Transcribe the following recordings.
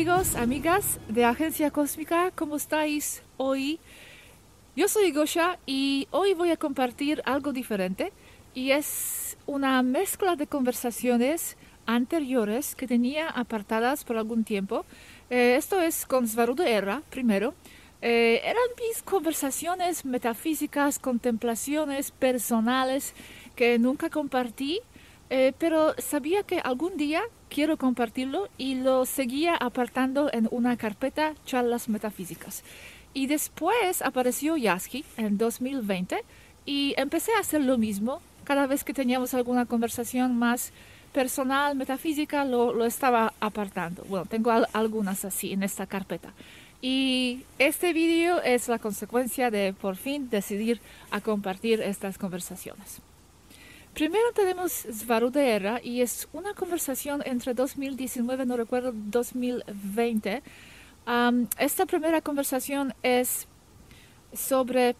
amigos, amigas de Agencia Cósmica, ¿cómo estáis hoy? Yo soy Gosha y hoy voy a compartir algo diferente y es una mezcla de conversaciones anteriores que tenía apartadas por algún tiempo. Eh, esto es con Svarudo Erra primero. Eh, eran mis conversaciones metafísicas, contemplaciones personales que nunca compartí eh, pero sabía que algún día quiero compartirlo y lo seguía apartando en una carpeta charlas metafísicas. Y después apareció Yasky en 2020 y empecé a hacer lo mismo. Cada vez que teníamos alguna conversación más personal, metafísica, lo, lo estaba apartando. Bueno, tengo algunas así en esta carpeta. Y este vídeo es la consecuencia de por fin decidir a compartir estas conversaciones. Primero tenemos Svarudera y es una conversación entre 2019, no recuerdo, 2020. esta primera conversación es sobre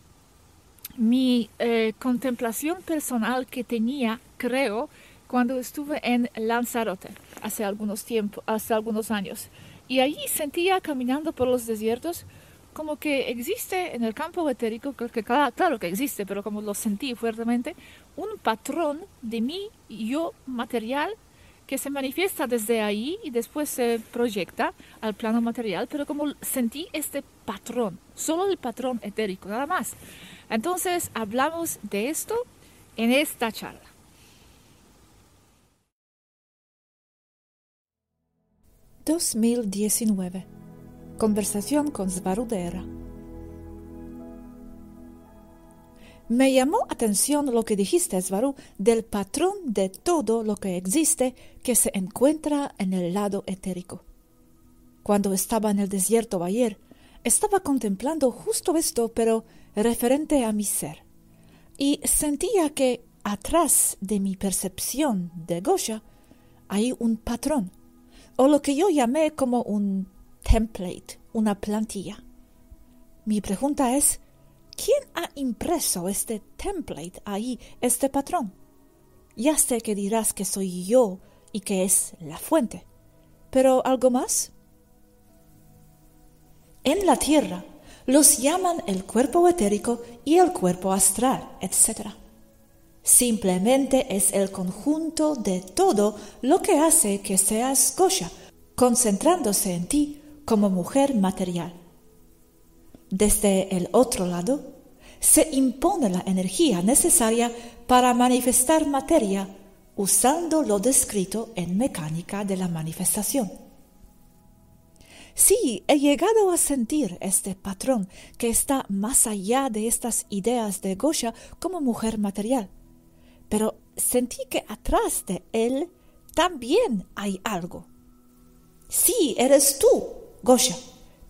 mi eh, contemplación personal que tenía, creo, cuando estuve en Lanzarote hace algunos tiempos, hace algunos años. Y allí sentía caminando por los desiertos como que existe en el campo etérico, que claro, claro que existe, pero como lo sentí fuertemente, un patrón de mi yo material que se manifiesta desde ahí y después se proyecta al plano material, pero como sentí este patrón, solo el patrón etérico, nada más. Entonces hablamos de esto en esta charla. ...2019 Conversación con Svarudera. Me llamó atención lo que dijiste, Svaru, del patrón de todo lo que existe que se encuentra en el lado etérico. Cuando estaba en el desierto ayer, estaba contemplando justo esto, pero referente a mi ser. Y sentía que atrás de mi percepción de Gosha hay un patrón, o lo que yo llamé como un template, una plantilla. Mi pregunta es, ¿quién ha impreso este template ahí, este patrón? Ya sé que dirás que soy yo y que es la fuente, pero ¿algo más? En la Tierra los llaman el cuerpo etérico y el cuerpo astral, etc. Simplemente es el conjunto de todo lo que hace que seas Gosha, concentrándose en ti como mujer material. Desde el otro lado, se impone la energía necesaria para manifestar materia usando lo descrito en mecánica de la manifestación. Sí, he llegado a sentir este patrón que está más allá de estas ideas de Gosha como mujer material, pero sentí que atrás de él también hay algo. Sí, eres tú, Gosha,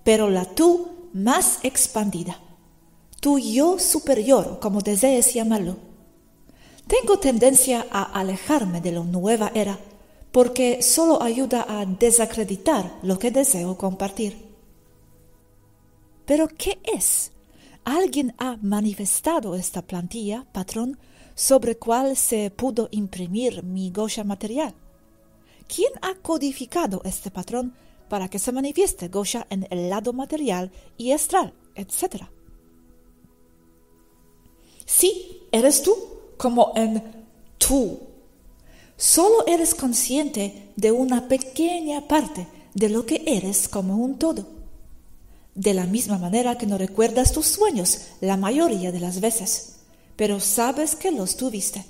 pero la tú más expandida, tu yo superior, como desees llamarlo. Tengo tendencia a alejarme de la nueva era porque solo ayuda a desacreditar lo que deseo compartir. Pero ¿qué es? Alguien ha manifestado esta plantilla, patrón, sobre cual se pudo imprimir mi Gosha material. ¿Quién ha codificado este patrón para que se manifieste Gosha en el lado material y astral, etc. Sí, eres tú, como en tú. Solo eres consciente de una pequeña parte de lo que eres como un todo. De la misma manera que no recuerdas tus sueños la mayoría de las veces, pero sabes que los tuviste.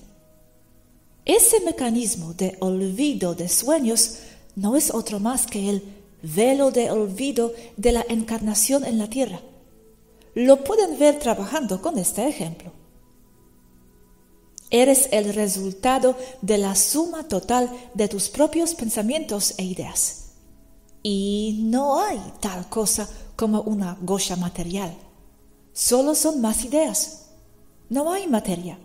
Ese mecanismo de olvido de sueños no es otro más que el velo de olvido de la encarnación en la tierra. Lo pueden ver trabajando con este ejemplo. Eres el resultado de la suma total de tus propios pensamientos e ideas. Y no hay tal cosa como una goya material. Solo son más ideas. No hay materia.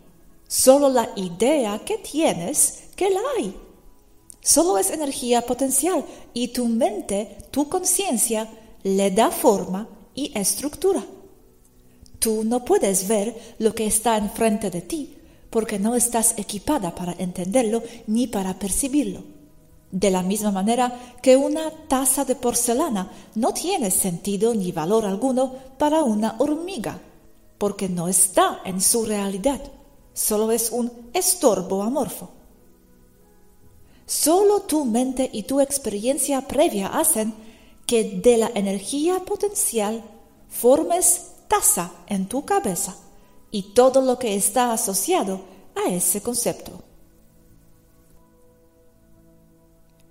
Solo la idea que tienes que la hay. Solo es energía potencial y tu mente, tu conciencia, le da forma y estructura. Tú no puedes ver lo que está enfrente de ti porque no estás equipada para entenderlo ni para percibirlo. De la misma manera que una taza de porcelana no tiene sentido ni valor alguno para una hormiga, porque no está en su realidad, solo es un estorbo amorfo. Solo tu mente y tu experiencia previa hacen que de la energía potencial formes taza en tu cabeza y todo lo que está asociado a ese concepto.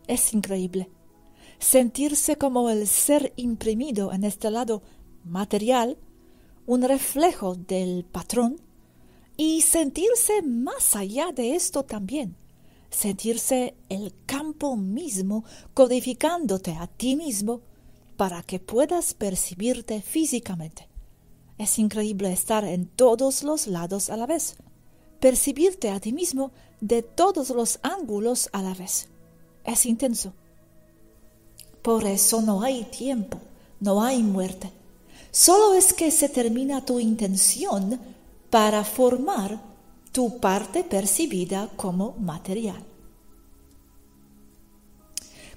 Es increíble sentirse como el ser imprimido en este lado material, un reflejo del patrón, y sentirse más allá de esto también sentirse el campo mismo codificándote a ti mismo para que puedas percibirte físicamente. Es increíble estar en todos los lados a la vez, percibirte a ti mismo de todos los ángulos a la vez. Es intenso. Por eso no hay tiempo, no hay muerte. Solo es que se termina tu intención para formar tu parte percibida como material.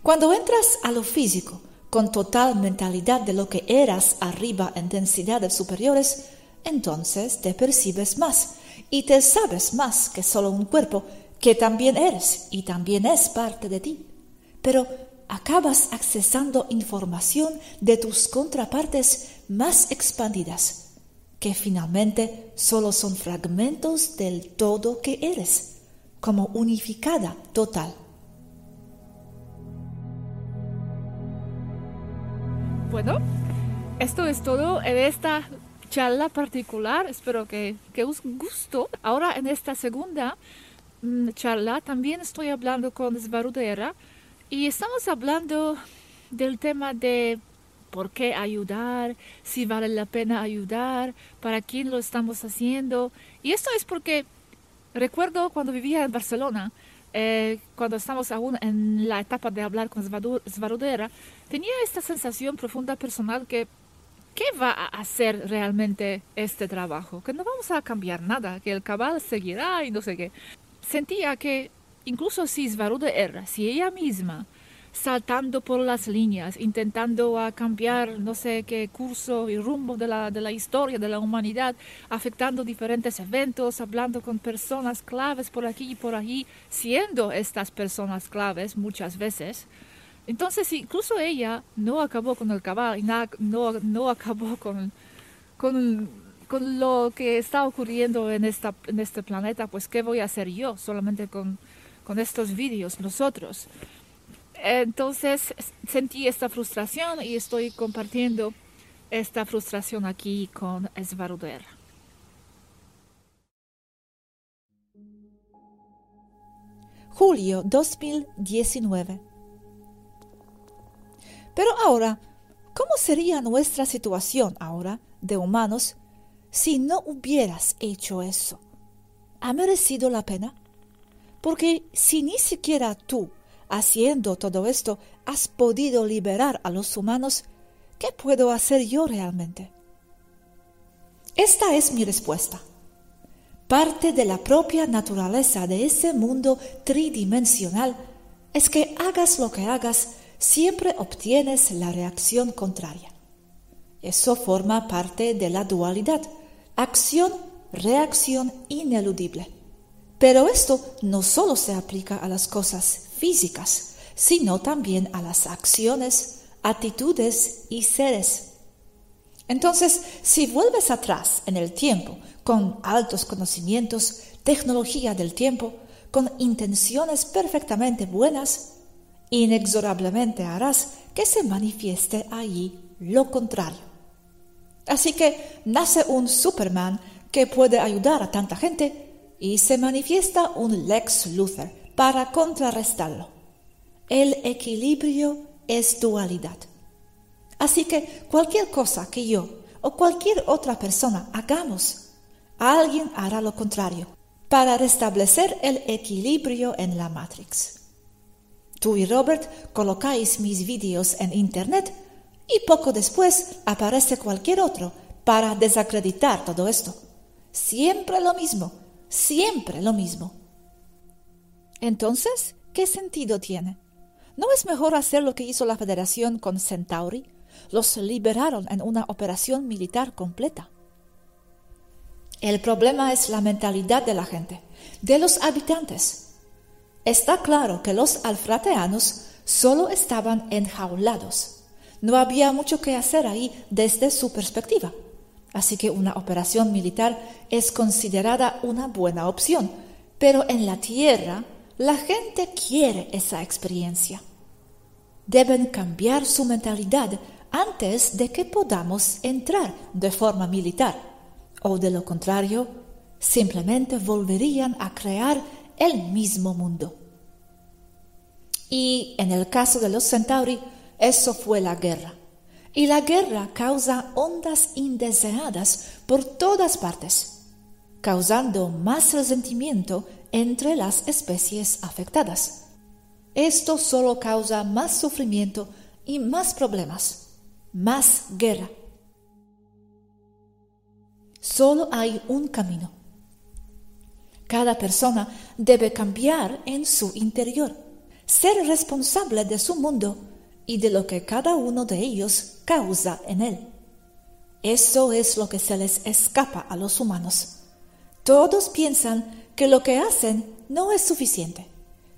Cuando entras a lo físico con total mentalidad de lo que eras arriba en densidades superiores, entonces te percibes más y te sabes más que solo un cuerpo que también eres y también es parte de ti. Pero acabas accesando información de tus contrapartes más expandidas que finalmente solo son fragmentos del todo que eres, como unificada total. Bueno, esto es todo en esta charla particular. Espero que, que os guste. Ahora en esta segunda mm, charla también estoy hablando con Svarudera y estamos hablando del tema de por qué ayudar, si vale la pena ayudar, para quién lo estamos haciendo. Y esto es porque recuerdo cuando vivía en Barcelona, eh, cuando estamos aún en la etapa de hablar con Svarudera, tenía esta sensación profunda personal que ¿qué va a hacer realmente este trabajo? Que no vamos a cambiar nada, que el cabal seguirá y no sé qué. Sentía que incluso si Svarudera, si ella misma saltando por las líneas, intentando cambiar no sé qué curso y rumbo de la, de la historia de la humanidad, afectando diferentes eventos, hablando con personas claves por aquí y por allí, siendo estas personas claves muchas veces. Entonces, incluso ella no acabó con el cabal no, no acabó con, con, con, lo que está ocurriendo en, esta, en este planeta, pues ¿qué voy a hacer yo solamente con, con estos vídeos, nosotros? Entonces sentí esta frustración y estoy compartiendo esta frustración aquí con Svaruder. Julio 2019. Pero ahora, ¿cómo sería nuestra situación ahora de humanos si no hubieras hecho eso? ¿Ha merecido la pena? Porque si ni siquiera tú haciendo todo esto, has podido liberar a los humanos, ¿qué puedo hacer yo realmente? Esta es mi respuesta. Parte de la propia naturaleza de ese mundo tridimensional es que hagas lo que hagas, siempre obtienes la reacción contraria. Eso forma parte de la dualidad, acción-reacción ineludible. Pero esto no solo se aplica a las cosas físicas, sino también a las acciones, actitudes y seres. Entonces, si vuelves atrás en el tiempo con altos conocimientos, tecnología del tiempo, con intenciones perfectamente buenas, inexorablemente harás que se manifieste allí lo contrario. Así que nace un Superman que puede ayudar a tanta gente y se manifiesta un Lex Luthor para contrarrestarlo. El equilibrio es dualidad. Así que cualquier cosa que yo o cualquier otra persona hagamos, alguien hará lo contrario. para restablecer el equilibrio en la Matrix. Tú y Robert colocáis mis vídeos en Internet y poco después aparece cualquier otro para desacreditar todo esto. Siempre lo mismo, siempre lo mismo. Entonces, ¿qué sentido tiene? ¿No es mejor hacer lo que hizo la Federación con Centauri? Los liberaron en una operación militar completa. El problema es la mentalidad de la gente, de los habitantes. Está claro que los alfrateanos solo estaban enjaulados. No había mucho que hacer ahí desde su perspectiva. Así que una operación militar es considerada una buena opción. Pero en la Tierra la gente quiere esa experiencia. Deben cambiar su mentalidad antes de que podamos entrar de forma militar o de lo contrario, simplemente volverían a crear el mismo mundo. Y en el caso de los Centauri, eso fue la guerra. Y la guerra causa ondas indeseadas por todas partes, causando más resentimiento entre las especies afectadas. Esto solo causa más sufrimiento y más problemas, más guerra. Solo hay un camino. Cada persona debe cambiar en su interior, ser responsable de su mundo y de lo que cada uno de ellos causa en él. Eso es lo que se les escapa a los humanos. Todos piensan que lo que hacen no es suficiente,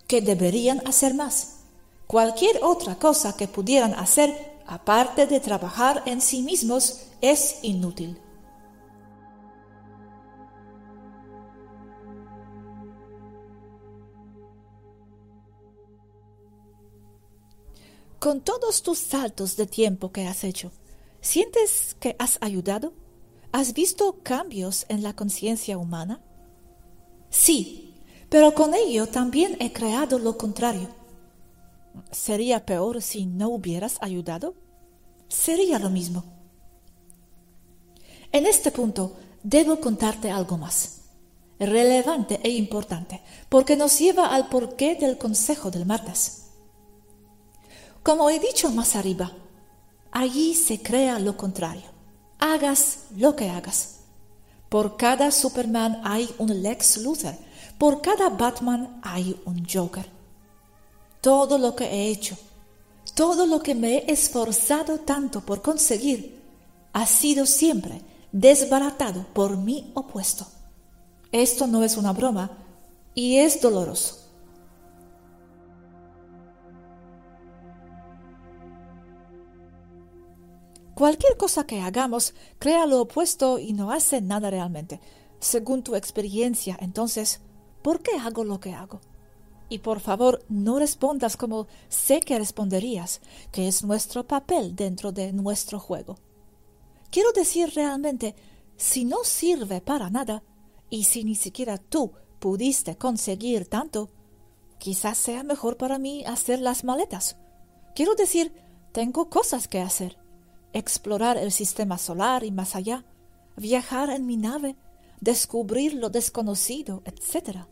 que deberían hacer más. Cualquier otra cosa que pudieran hacer, aparte de trabajar en sí mismos, es inútil. Con todos tus saltos de tiempo que has hecho, ¿sientes que has ayudado? ¿Has visto cambios en la conciencia humana? Sí, pero con ello también he creado lo contrario. ¿Sería peor si no hubieras ayudado? Sería lo mismo. En este punto debo contarte algo más, relevante e importante, porque nos lleva al porqué del consejo del martes. Como he dicho más arriba, allí se crea lo contrario. Hagas lo que hagas. Por cada Superman hay un Lex Luthor. Por cada Batman hay un Joker. Todo lo que he hecho, todo lo que me he esforzado tanto por conseguir, ha sido siempre desbaratado por mi opuesto. Esto no es una broma y es doloroso. Cualquier cosa que hagamos crea lo opuesto y no hace nada realmente. Según tu experiencia, entonces, ¿por qué hago lo que hago? Y por favor, no respondas como sé que responderías, que es nuestro papel dentro de nuestro juego. Quiero decir realmente, si no sirve para nada, y si ni siquiera tú pudiste conseguir tanto, quizás sea mejor para mí hacer las maletas. Quiero decir, tengo cosas que hacer explorar el sistema solar y más allá, viajar en mi nave, descubrir lo desconocido, etc.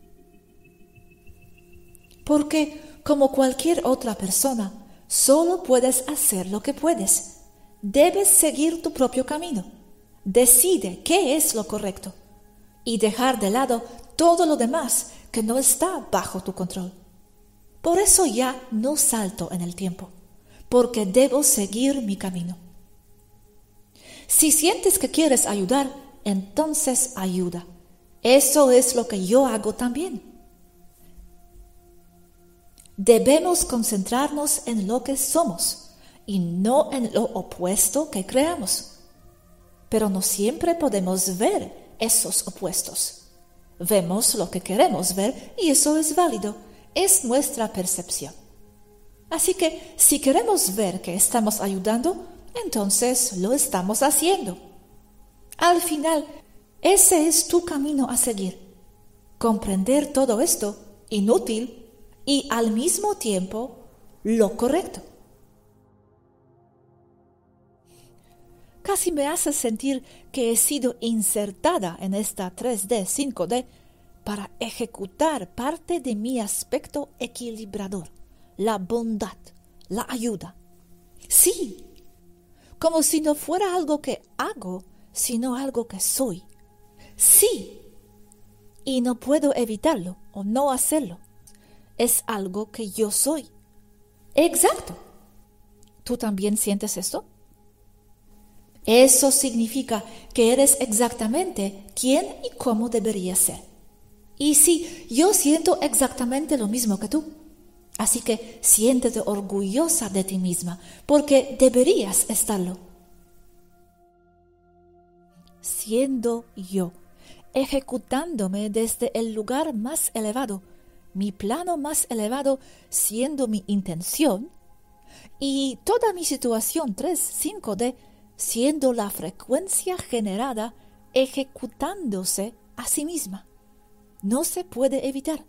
Porque, como cualquier otra persona, solo puedes hacer lo que puedes. Debes seguir tu propio camino. Decide qué es lo correcto y dejar de lado todo lo demás que no está bajo tu control. Por eso ya no salto en el tiempo, porque debo seguir mi camino. Si sientes que quieres ayudar, entonces ayuda. Eso es lo que yo hago también. Debemos concentrarnos en lo que somos y no en lo opuesto que creamos. Pero no siempre podemos ver esos opuestos. Vemos lo que queremos ver y eso es válido, es nuestra percepción. Así que si queremos ver que estamos ayudando, entonces lo estamos haciendo. Al final, ese es tu camino a seguir. Comprender todo esto, inútil, y al mismo tiempo lo correcto. Casi me hace sentir que he sido insertada en esta 3D, 5D, para ejecutar parte de mi aspecto equilibrador, la bondad, la ayuda. Sí, como si no fuera algo que hago, sino algo que soy. Sí, y no puedo evitarlo o no hacerlo. Es algo que yo soy. Exacto. ¿Tú también sientes esto? Eso significa que eres exactamente quién y cómo deberías ser. Y sí, yo siento exactamente lo mismo que tú. Así que siéntete orgullosa de ti misma, porque deberías estarlo. Siendo yo, ejecutándome desde el lugar más elevado, mi plano más elevado siendo mi intención, y toda mi situación 3-5D siendo la frecuencia generada ejecutándose a sí misma. No se puede evitar.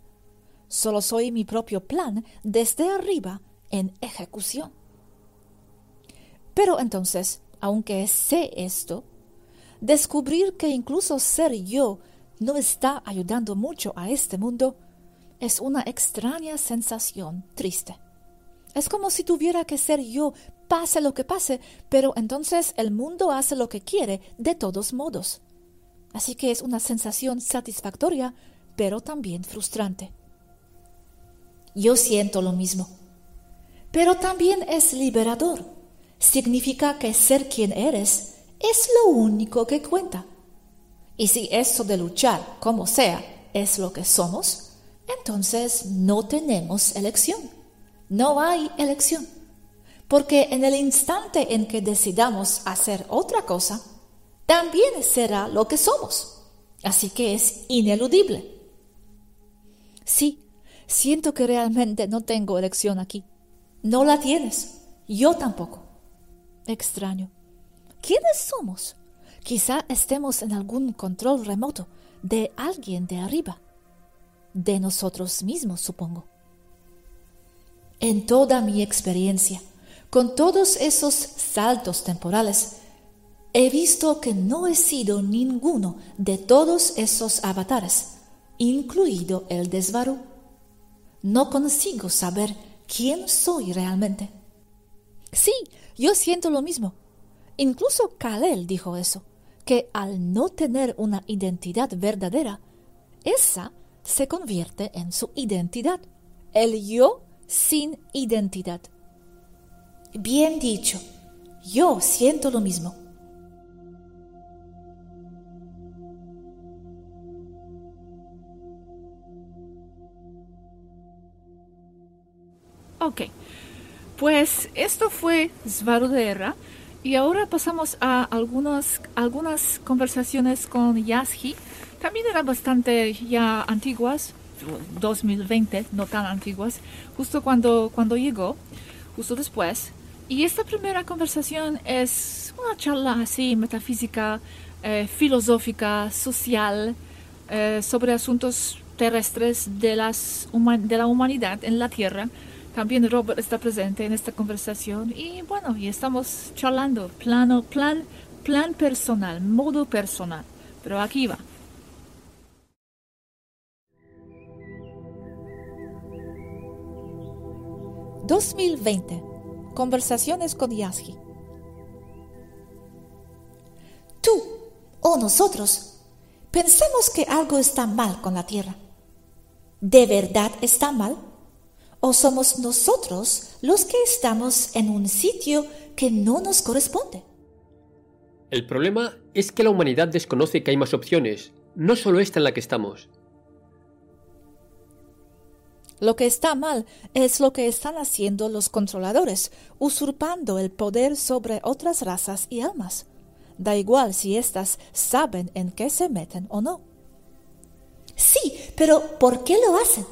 Solo soy mi propio plan desde arriba en ejecución. Pero entonces, aunque sé esto, descubrir que incluso ser yo no está ayudando mucho a este mundo es una extraña sensación triste. Es como si tuviera que ser yo, pase lo que pase, pero entonces el mundo hace lo que quiere de todos modos. Así que es una sensación satisfactoria, pero también frustrante. Yo siento lo mismo. Pero también es liberador. Significa que ser quien eres es lo único que cuenta. Y si eso de luchar, como sea, es lo que somos, entonces no tenemos elección. No hay elección. Porque en el instante en que decidamos hacer otra cosa, también será lo que somos. Así que es ineludible. Sí, siento que realmente no tengo elección aquí. No la tienes. Yo tampoco. Extraño. ¿Quiénes somos? Quizá estemos en algún control remoto de alguien de arriba. De nosotros mismos, supongo. En toda mi experiencia, con todos esos saltos temporales, he visto que no he sido ninguno de todos esos avatares incluido el desvaro. No consigo saber quién soy realmente. Sí, yo siento lo mismo. Incluso Kalel dijo eso, que al no tener una identidad verdadera, esa se convierte en su identidad, el yo sin identidad. Bien dicho, yo siento lo mismo. Ok, pues esto fue Svarudera y ahora pasamos a algunas, algunas conversaciones con Yasji. También eran bastante ya antiguas, 2020, no tan antiguas, justo cuando, cuando llegó, justo después. Y esta primera conversación es una charla así, metafísica, eh, filosófica, social, eh, sobre asuntos terrestres de, las, de la humanidad en la Tierra también Robert está presente en esta conversación y bueno, y estamos charlando, plano, plan, plan personal, modo personal. Pero aquí va. ...2020... Conversaciones con Yasgi. Tú o nosotros pensamos que algo está mal con la Tierra. ¿De verdad está mal? O somos nosotros los que estamos en un sitio que no nos corresponde? El problema es que la humanidad desconoce que hay más opciones, no solo esta en la que estamos. Lo que está mal es lo que están haciendo los controladores, usurpando el poder sobre otras razas y almas. Da igual si éstas saben en qué se meten o no. Sí, pero ¿por qué lo hacen?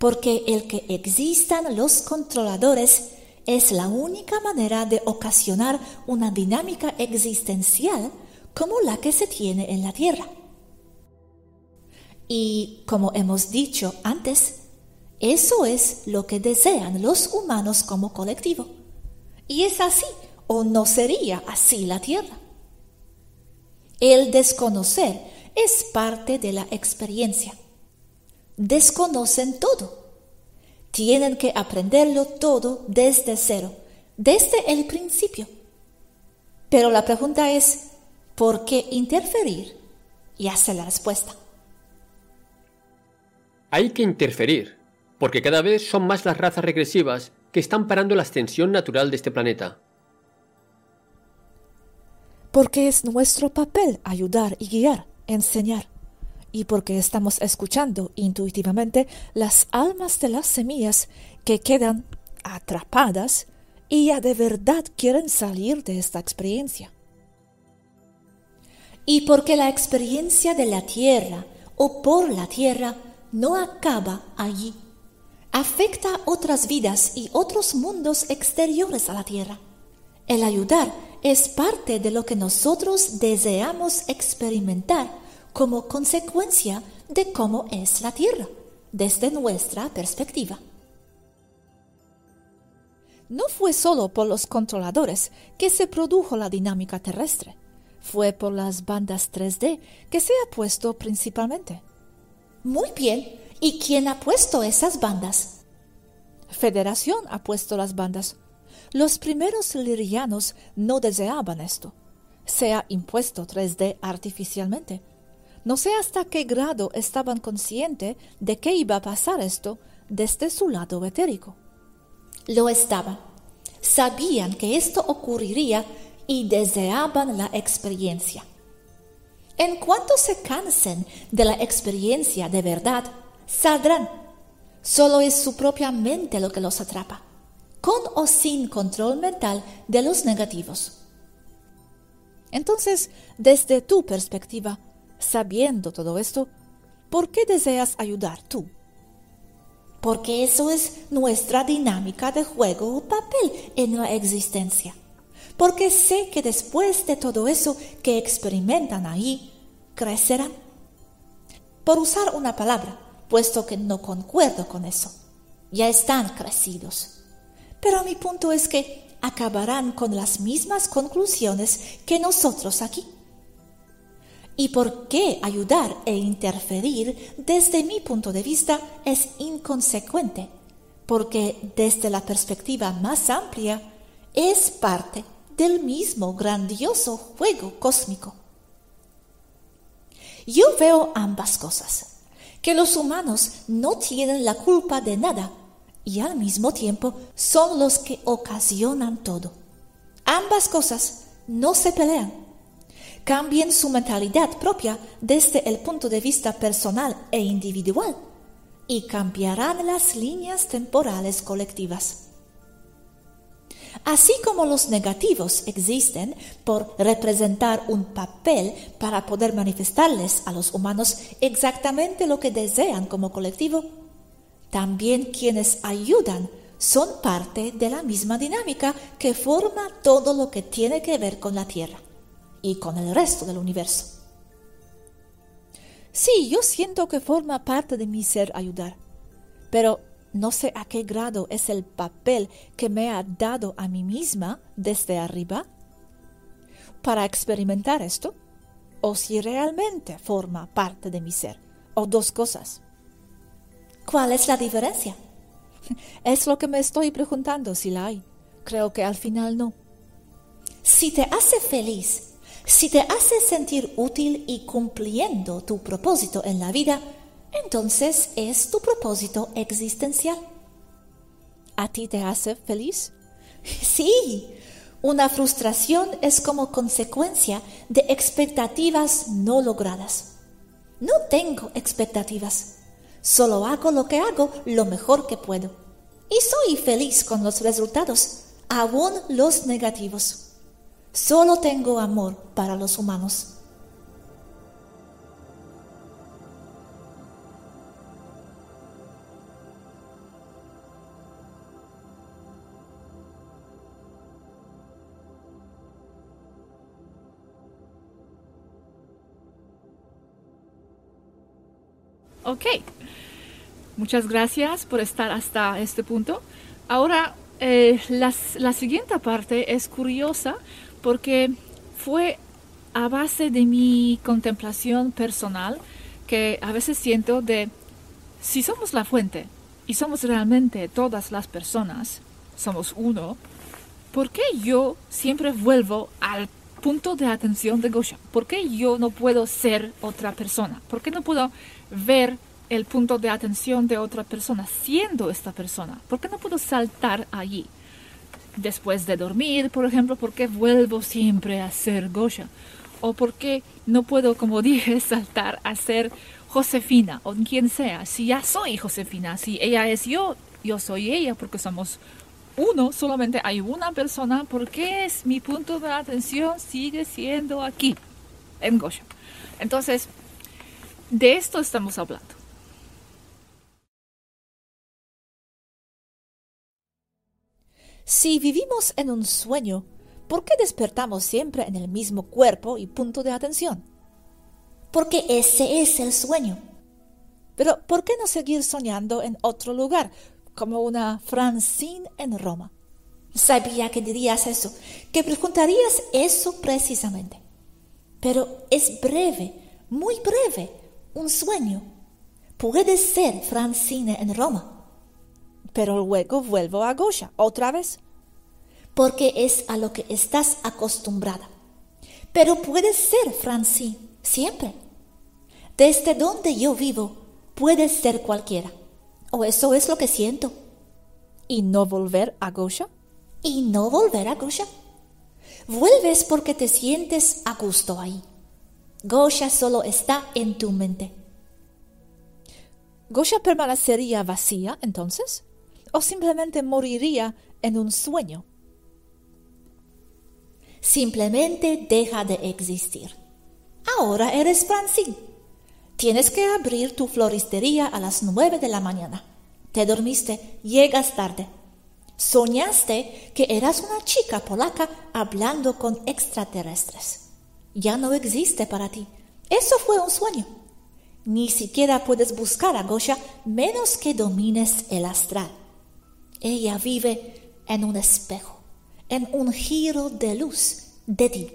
Porque el que existan los controladores es la única manera de ocasionar una dinámica existencial como la que se tiene en la Tierra. Y como hemos dicho antes, eso es lo que desean los humanos como colectivo. Y es así, o no sería así la Tierra. El desconocer es parte de la experiencia. Desconocen todo. Tienen que aprenderlo todo desde cero, desde el principio. Pero la pregunta es, ¿por qué interferir? Y hace la respuesta. Hay que interferir, porque cada vez son más las razas regresivas que están parando la ascensión natural de este planeta. Porque es nuestro papel ayudar y guiar, enseñar. Y porque estamos escuchando intuitivamente las almas de las semillas que quedan atrapadas y ya de verdad quieren salir de esta experiencia. Y porque la experiencia de la tierra o por la tierra no acaba allí. Afecta otras vidas y otros mundos exteriores a la tierra. El ayudar es parte de lo que nosotros deseamos experimentar como consecuencia de cómo es la tierra, desde nuestra perspectiva. No fue solo por los controladores que se produjo la dinámica terrestre, fue por las bandas 3D que se ha puesto principalmente. Muy bien. ¿Y quién ha puesto esas bandas? Federación ha puesto las bandas. Los primeros lirianos no deseaban esto. Se ha impuesto 3D artificialmente. No sé hasta qué grado estaban conscientes de que iba a pasar esto desde su lado etérico. Lo estaban. Sabían que esto ocurriría y deseaban la experiencia. En cuanto se cansen de la experiencia de verdad, saldrán. Solo es su propia mente lo que los atrapa, con o sin control mental de los negativos. Entonces, desde tu perspectiva, sabiendo todo esto, ¿por qué deseas ayudar tú? Porque eso es nuestra dinámica de juego o papel en la existencia. Porque sé que después de todo eso que experimentan ahí, crecerán. Por usar una palabra, puesto que no concuerdo con eso, ya están crecidos. Pero mi punto es que acabarán con las mismas conclusiones que nosotros aquí. ¿Y por qué ayudar e interferir desde mi punto de vista es inconsecuente? Porque desde la perspectiva más amplia es parte del mismo grandioso juego cósmico. Yo veo ambas cosas, que los humanos no tienen la culpa de nada y al mismo tiempo son los que ocasionan todo. Ambas cosas no se pelean. Cambien su mentalidad propia desde el punto de vista personal e individual y cambiarán las líneas temporales colectivas. Así como los negativos existen por representar un papel para poder manifestarles a los humanos exactamente lo que desean como colectivo, también quienes ayudan son parte de la misma dinámica que forma todo lo que tiene que ver con la Tierra y con el resto del universo. Sí, yo siento que forma parte de mi ser ayudar, pero no sé a qué grado es el papel que me ha dado a mí misma desde arriba para experimentar esto, o si realmente forma parte de mi ser, o dos cosas. ¿Cuál es la diferencia? Es lo que me estoy preguntando si la hay. Creo que al final no. Si te hace feliz, si te hace sentir útil y cumpliendo tu propósito en la vida, entonces es tu propósito existencial. ¿A ti te hace feliz? Sí, una frustración es como consecuencia de expectativas no logradas. No tengo expectativas, solo hago lo que hago lo mejor que puedo. Y soy feliz con los resultados, aún los negativos. Solo tengo amor para los humanos. Ok. Muchas gracias por estar hasta este punto. Ahora, eh, la siguiente parte es curiosa porque fue a base de mi contemplación personal que a veces siento de si somos la fuente y somos realmente todas las personas, somos uno, ¿por qué yo siempre vuelvo al punto de atención de Gosha? ¿Por qué yo no puedo ser otra persona? ¿Por qué no puedo ver el punto de atención de otra persona siendo esta persona? ¿Por qué no puedo saltar allí? Después de dormir, por ejemplo, ¿por qué vuelvo siempre a ser Gosha? ¿O por qué no puedo, como dije, saltar a ser Josefina o quien sea? Si ya soy Josefina, si ella es yo, yo soy ella, porque somos uno, solamente hay una persona, ¿por qué es mi punto de atención sigue siendo aquí, en Gosha? Entonces, de esto estamos hablando. Si vivimos en un sueño, ¿por qué despertamos siempre en el mismo cuerpo y punto de atención? Porque ese es el sueño. Pero ¿por qué no seguir soñando en otro lugar, como una Francine en Roma? Sabía que dirías eso, que preguntarías eso precisamente. Pero es breve, muy breve, un sueño. Puede ser Francine en Roma pero luego vuelvo a Gosha otra vez, porque es a lo que estás acostumbrada. Pero puede ser, Francine, siempre. Desde donde yo vivo, puede ser cualquiera. O eso es lo que siento. ¿Y no volver a Gosha? ¿Y no volver a Gosha? Vuelves porque te sientes a gusto ahí. Gosha solo está en tu mente. ¿Gosha permanecería vacía entonces? O simplemente moriría en un sueño. Simplemente deja de existir. Ahora eres Francine. Tienes que abrir tu floristería a las nueve de la mañana. Te dormiste, llegas tarde. Soñaste que eras una chica polaca hablando con extraterrestres. Ya no existe para ti. Eso fue un sueño. Ni siquiera puedes buscar a Gosha menos que domines el astral. Ella vive en un espejo, en un giro de luz de ti.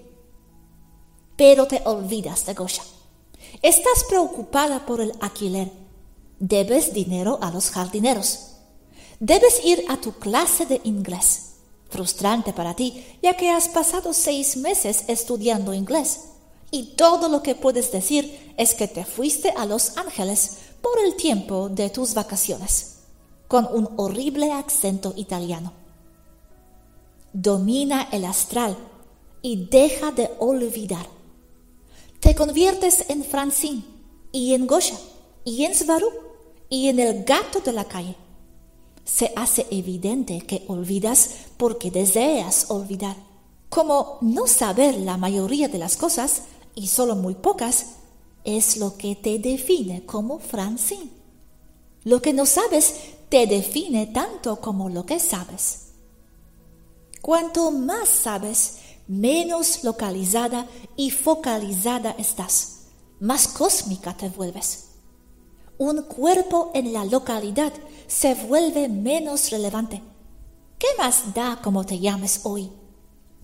Pero te olvidas de Gosha. Estás preocupada por el alquiler. Debes dinero a los jardineros. Debes ir a tu clase de inglés. Frustrante para ti, ya que has pasado seis meses estudiando inglés. Y todo lo que puedes decir es que te fuiste a Los Ángeles por el tiempo de tus vacaciones con un horrible acento italiano. Domina el astral y deja de olvidar. Te conviertes en Francine y en Gosha y en Svaru y en el gato de la calle. Se hace evidente que olvidas porque deseas olvidar. Como no saber la mayoría de las cosas, y solo muy pocas, es lo que te define como Francine. Lo que no sabes te define tanto como lo que sabes. Cuanto más sabes, menos localizada y focalizada estás, más cósmica te vuelves. Un cuerpo en la localidad se vuelve menos relevante. ¿Qué más da como te llames hoy?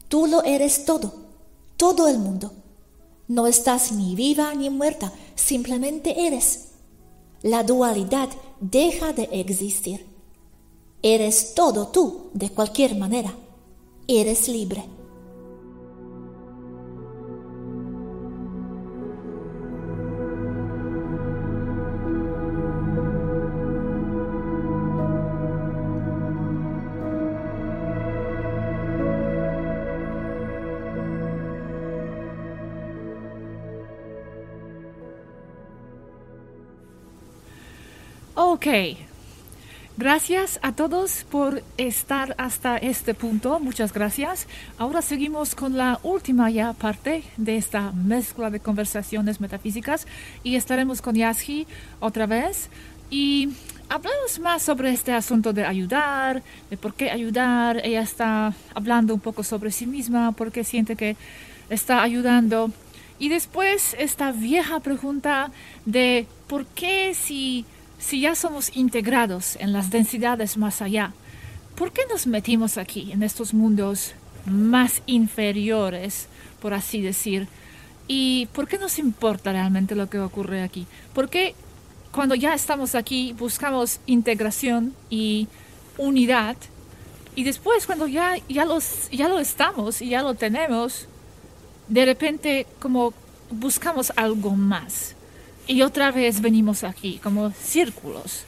Tú lo eres todo, todo el mundo. No estás ni viva ni muerta, simplemente eres. La dualidad deja de existir. Eres todo tú de cualquier manera. Eres libre. Ok. Gracias a todos por estar hasta este punto. Muchas gracias. Ahora seguimos con la última ya parte de esta mezcla de conversaciones metafísicas y estaremos con Yasji otra vez y hablamos más sobre este asunto de ayudar, de por qué ayudar. Ella está hablando un poco sobre sí misma, porque siente que está ayudando. Y después esta vieja pregunta de por qué si si ya somos integrados en las densidades más allá, ¿por qué nos metimos aquí, en estos mundos más inferiores, por así decir? ¿Y por qué nos importa realmente lo que ocurre aquí? ¿Por qué cuando ya estamos aquí buscamos integración y unidad y después cuando ya, ya, los, ya lo estamos y ya lo tenemos, de repente como buscamos algo más y otra vez venimos aquí como círculos.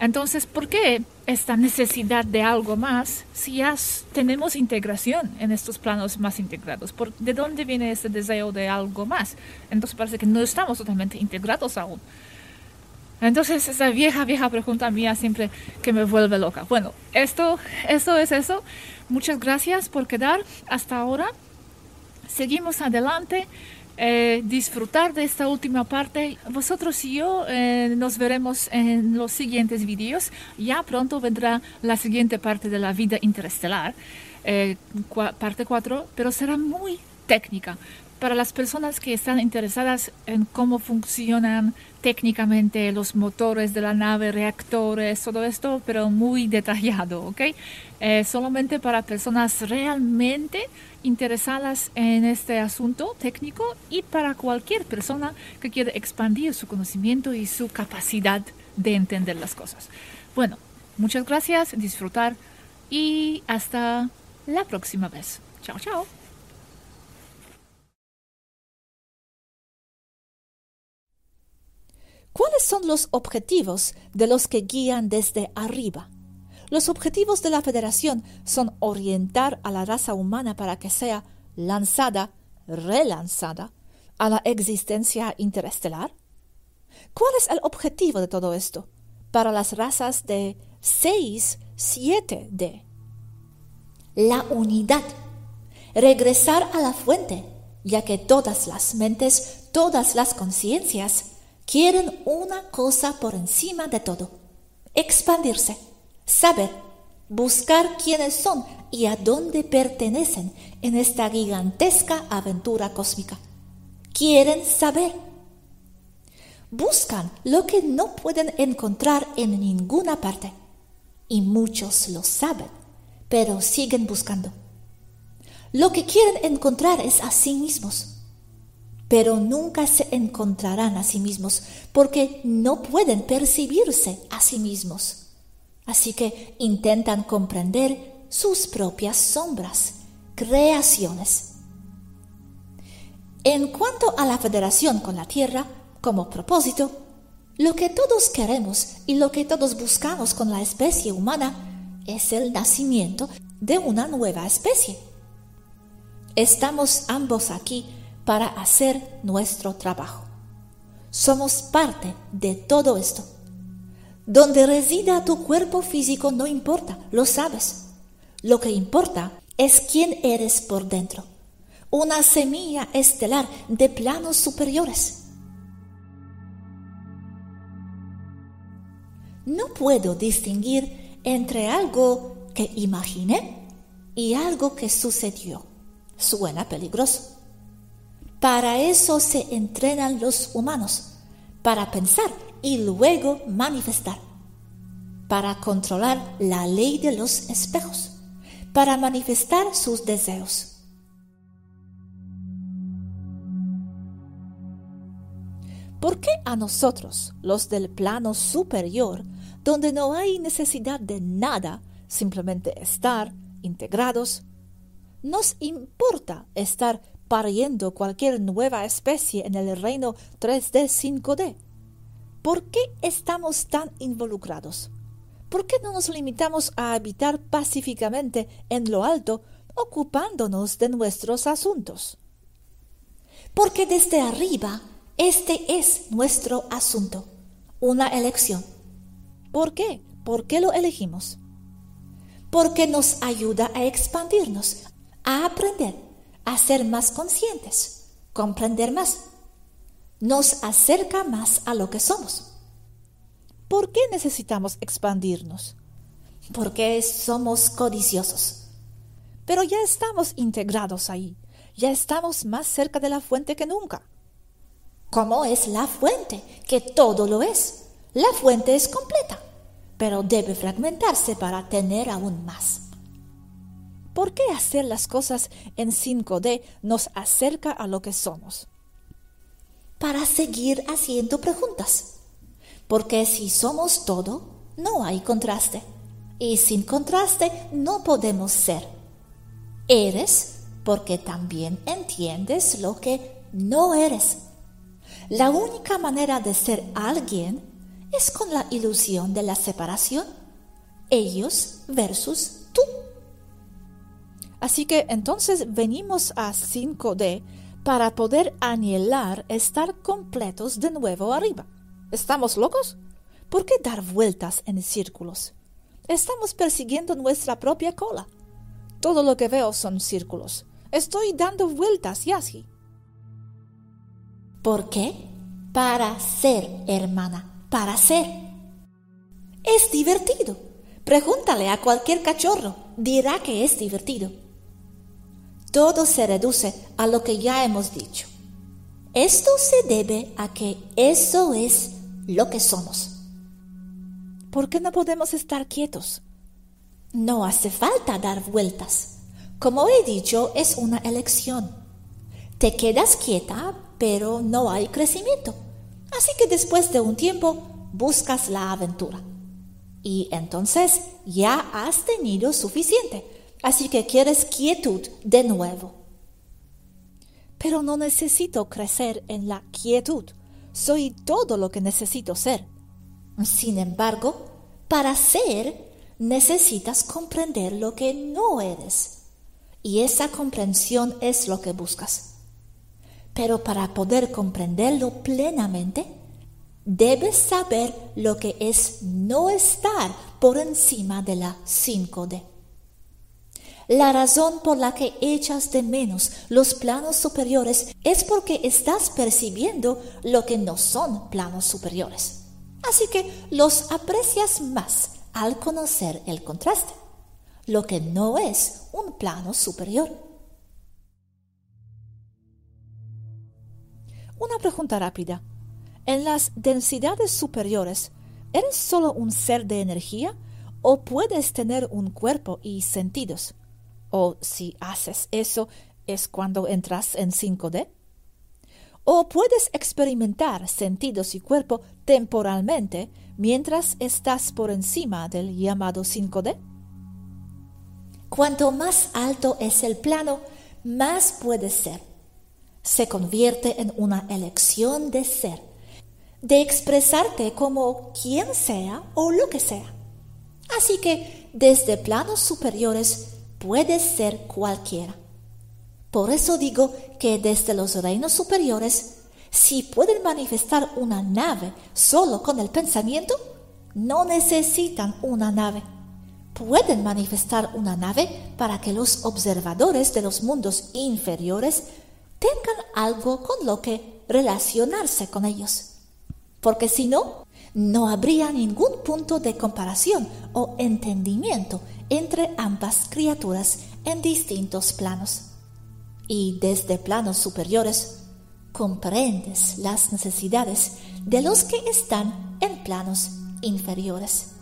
Entonces, ¿por qué esta necesidad de algo más si ya tenemos integración en estos planos más integrados? ¿De dónde viene este deseo de algo más? Entonces parece que no estamos totalmente integrados aún. Entonces, esa vieja, vieja pregunta mía siempre que me vuelve loca. Bueno, esto, esto es eso. Muchas gracias por quedar hasta ahora. Seguimos adelante. Eh, disfrutar de esta última parte. Vosotros y yo eh, nos veremos en los siguientes vídeos. Ya pronto vendrá la siguiente parte de la vida interestelar, eh, parte 4, pero será muy técnica para las personas que están interesadas en cómo funcionan técnicamente los motores de la nave, reactores, todo esto, pero muy detallado, ¿ok? Solamente para personas realmente interesadas en este asunto técnico y para cualquier persona que quiera expandir su conocimiento y su capacidad de entender las cosas. Bueno, muchas gracias, disfrutar y hasta la próxima vez. Chao, chao. ¿Cuáles son los objetivos de los que guían desde arriba? Los objetivos de la Federación son orientar a la raza humana para que sea lanzada, relanzada, a la existencia interestelar. ¿Cuál es el objetivo de todo esto para las razas de 6, 7D? La unidad. Regresar a la fuente, ya que todas las mentes, todas las conciencias quieren una cosa por encima de todo, expandirse, saber, buscar quiénes son y a dónde pertenecen en esta gigantesca aventura cósmica. Quieren saber. Buscan lo que no pueden encontrar en ninguna parte. Y muchos lo saben, pero siguen buscando. Lo que quieren encontrar es a sí mismos pero nunca se encontrarán a sí mismos porque no pueden percibirse a sí mismos. Así que intentan comprender sus propias sombras, creaciones. En cuanto a la federación con la Tierra, como propósito, lo que todos queremos y lo que todos buscamos con la especie humana es el nacimiento de una nueva especie. Estamos ambos aquí para hacer nuestro trabajo. Somos parte de todo esto. Donde resida tu cuerpo físico no importa, lo sabes. Lo que importa es quién eres por dentro. Una semilla estelar de planos superiores. No puedo distinguir entre algo que imaginé y algo que sucedió. Suena peligroso. Para eso se entrenan los humanos, para pensar y luego manifestar, para controlar la ley de los espejos, para manifestar sus deseos. ¿Por qué a nosotros, los del plano superior, donde no hay necesidad de nada, simplemente estar integrados, nos importa estar pariendo cualquier nueva especie en el reino 3D, 5D. ¿Por qué estamos tan involucrados? ¿Por qué no nos limitamos a habitar pacíficamente en lo alto, ocupándonos de nuestros asuntos? Porque desde arriba este es nuestro asunto, una elección. ¿Por qué? ¿Por qué lo elegimos? Porque nos ayuda a expandirnos, a aprender, a ser más conscientes, comprender más. Nos acerca más a lo que somos. ¿Por qué necesitamos expandirnos? Porque somos codiciosos. Pero ya estamos integrados ahí, ya estamos más cerca de la fuente que nunca. ¿Cómo es la fuente? Que todo lo es. La fuente es completa, pero debe fragmentarse para tener aún más. ¿Por qué hacer las cosas en 5D nos acerca a lo que somos? Para seguir haciendo preguntas. Porque si somos todo, no hay contraste. Y sin contraste no podemos ser. Eres porque también entiendes lo que no eres. La única manera de ser alguien es con la ilusión de la separación. Ellos versus tú. Así que entonces venimos a 5D para poder anhelar estar completos de nuevo arriba. ¿Estamos locos? ¿Por qué dar vueltas en círculos? Estamos persiguiendo nuestra propia cola. Todo lo que veo son círculos. Estoy dando vueltas y así. ¿Por qué? Para ser, hermana, para ser. Es divertido. Pregúntale a cualquier cachorro, dirá que es divertido. Todo se reduce a lo que ya hemos dicho. Esto se debe a que eso es lo que somos. ¿Por qué no podemos estar quietos? No hace falta dar vueltas. Como he dicho, es una elección. Te quedas quieta, pero no hay crecimiento. Así que después de un tiempo buscas la aventura. Y entonces ya has tenido suficiente Así que quieres quietud de nuevo. Pero no necesito crecer en la quietud. Soy todo lo que necesito ser. Sin embargo, para ser necesitas comprender lo que no eres. Y esa comprensión es lo que buscas. Pero para poder comprenderlo plenamente, debes saber lo que es no estar por encima de la 5D. La razón por la que echas de menos los planos superiores es porque estás percibiendo lo que no son planos superiores. Así que los aprecias más al conocer el contraste, lo que no es un plano superior. Una pregunta rápida. En las densidades superiores, ¿eres solo un ser de energía o puedes tener un cuerpo y sentidos? O si haces eso es cuando entras en 5D. O puedes experimentar sentidos y cuerpo temporalmente mientras estás por encima del llamado 5D. Cuanto más alto es el plano, más puedes ser. Se convierte en una elección de ser, de expresarte como quien sea o lo que sea. Así que desde planos superiores puede ser cualquiera. Por eso digo que desde los reinos superiores, si pueden manifestar una nave solo con el pensamiento, no necesitan una nave. Pueden manifestar una nave para que los observadores de los mundos inferiores tengan algo con lo que relacionarse con ellos. Porque si no, no habría ningún punto de comparación o entendimiento entre ambas criaturas en distintos planos. Y desde planos superiores comprendes las necesidades de los que están en planos inferiores.